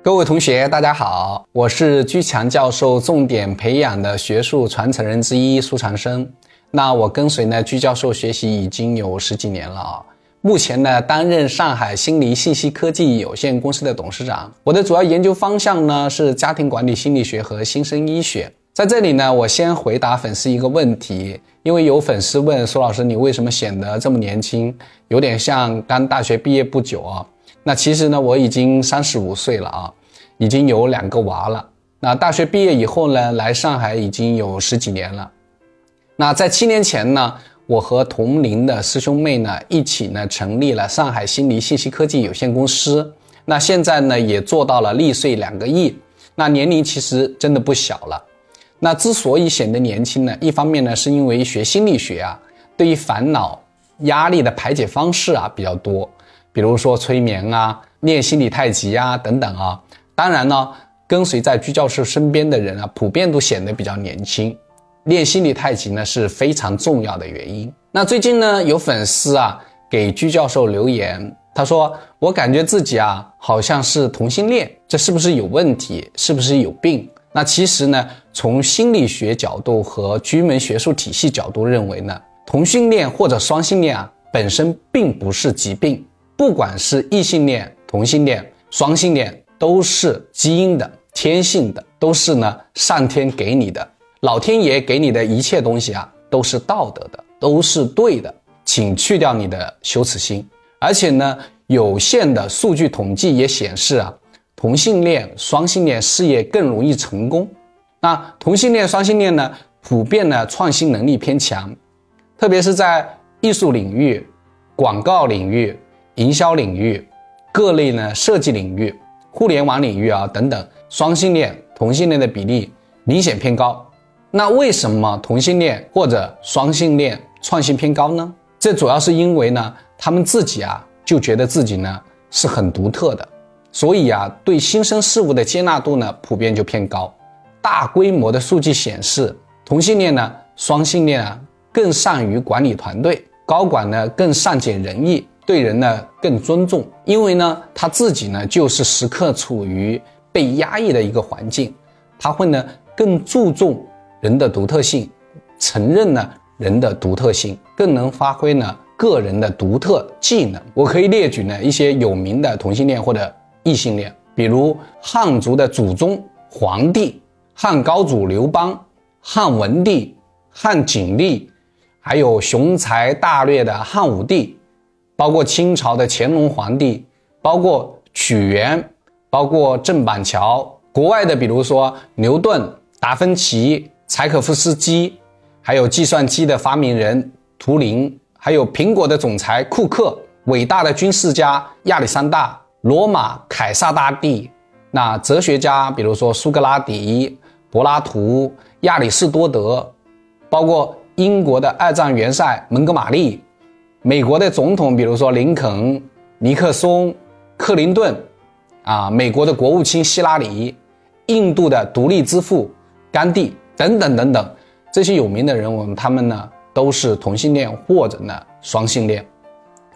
各位同学，大家好，我是居强教授重点培养的学术传承人之一苏长生。那我跟随呢居教授学习已经有十几年了啊，目前呢担任上海心理信息科技有限公司的董事长。我的主要研究方向呢是家庭管理心理学和新生医学。在这里呢，我先回答粉丝一个问题，因为有粉丝问苏老师，你为什么显得这么年轻，有点像刚大学毕业不久啊？那其实呢，我已经三十五岁了啊。已经有两个娃了。那大学毕业以后呢，来上海已经有十几年了。那在七年前呢，我和同龄的师兄妹呢一起呢成立了上海心理信息科技有限公司。那现在呢也做到了利税两个亿。那年龄其实真的不小了。那之所以显得年轻呢，一方面呢是因为学心理学啊，对于烦恼、压力的排解方式啊比较多，比如说催眠啊、练心理太极啊等等啊。当然呢，跟随在居教授身边的人啊，普遍都显得比较年轻。练心理太极呢是非常重要的原因。那最近呢，有粉丝啊给居教授留言，他说：“我感觉自己啊好像是同性恋，这是不是有问题？是不是有病？”那其实呢，从心理学角度和居门学术体系角度认为呢，同性恋或者双性恋啊本身并不是疾病，不管是异性恋、同性恋、双性恋。都是基因的、天性的，都是呢上天给你的，老天爷给你的一切东西啊，都是道德的，都是对的，请去掉你的羞耻心。而且呢，有限的数据统计也显示啊，同性恋、双性恋事业更容易成功。那同性恋、双性恋呢，普遍呢创新能力偏强，特别是在艺术领域、广告领域、营销领域、各类呢设计领域。互联网领域啊等等，双性恋、同性恋的比例明显偏高。那为什么同性恋或者双性恋创新偏高呢？这主要是因为呢，他们自己啊就觉得自己呢是很独特的，所以啊对新生事物的接纳度呢普遍就偏高。大规模的数据显示，同性恋呢、双性恋啊更善于管理团队，高管呢更善解人意。对人呢更尊重，因为呢他自己呢就是时刻处于被压抑的一个环境，他会呢更注重人的独特性，承认呢人的独特性，更能发挥呢个人的独特技能。我可以列举呢一些有名的同性恋或者异性恋，比如汉族的祖宗皇帝、汉高祖刘邦、汉文帝、汉景帝，还有雄才大略的汉武帝。包括清朝的乾隆皇帝，包括屈原，包括郑板桥，国外的比如说牛顿、达芬奇、柴可夫斯基，还有计算机的发明人图灵，还有苹果的总裁库克，伟大的军事家亚历山大，罗马凯撒大帝，那哲学家比如说苏格拉底、柏拉图、亚里士多德，包括英国的二战元帅蒙哥马利。美国的总统，比如说林肯、尼克松、克林顿，啊，美国的国务卿希拉里，印度的独立之父甘地等等等等，这些有名的人物，他们呢都是同性恋或者呢双性恋。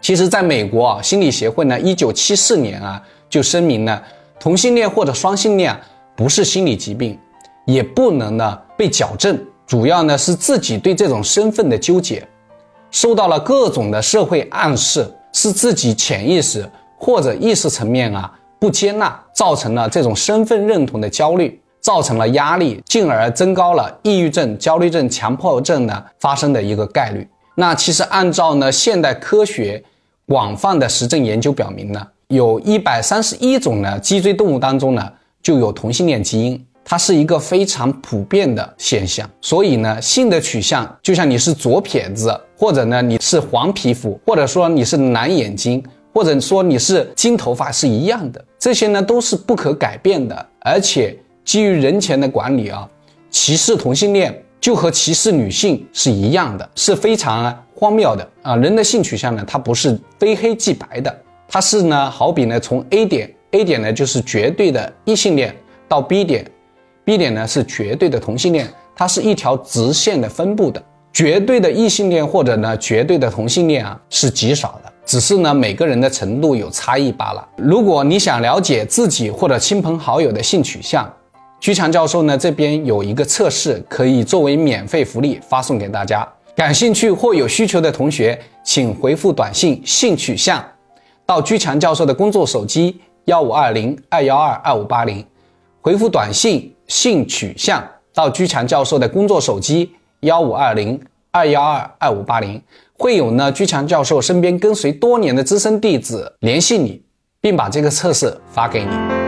其实，在美国啊，心理协会呢，一九七四年啊就声明呢，同性恋或者双性恋不是心理疾病，也不能呢被矫正，主要呢是自己对这种身份的纠结。受到了各种的社会暗示，是自己潜意识或者意识层面啊不接纳，造成了这种身份认同的焦虑，造成了压力，进而增高了抑郁症、焦虑症、强迫症呢发生的一个概率。那其实按照呢现代科学广泛的实证研究表明呢，有一百三十一种呢脊椎动物当中呢就有同性恋基因。它是一个非常普遍的现象，所以呢，性的取向就像你是左撇子，或者呢你是黄皮肤，或者说你是蓝眼睛，或者说你是金头发是一样的，这些呢都是不可改变的。而且基于人权的管理啊，歧视同性恋就和歧视女性是一样的，是非常荒谬的啊！人的性取向呢，它不是非黑即白的，它是呢好比呢从 A 点，A 点呢就是绝对的异性恋到 B 点。B 点呢是绝对的同性恋，它是一条直线的分布的，绝对的异性恋或者呢绝对的同性恋啊是极少的。只是呢每个人的程度有差异罢了。如果你想了解自己或者亲朋好友的性取向，居强教授呢这边有一个测试，可以作为免费福利发送给大家。感兴趣或有需求的同学，请回复短信“性取向”到居强教授的工作手机幺五二零二幺二二五八零，回复短信“性取向”到居强教授的工作手机幺五二零二幺二二五八零，会有呢居强教授身边跟随多年的资深弟子联系你，并把这个测试发给你。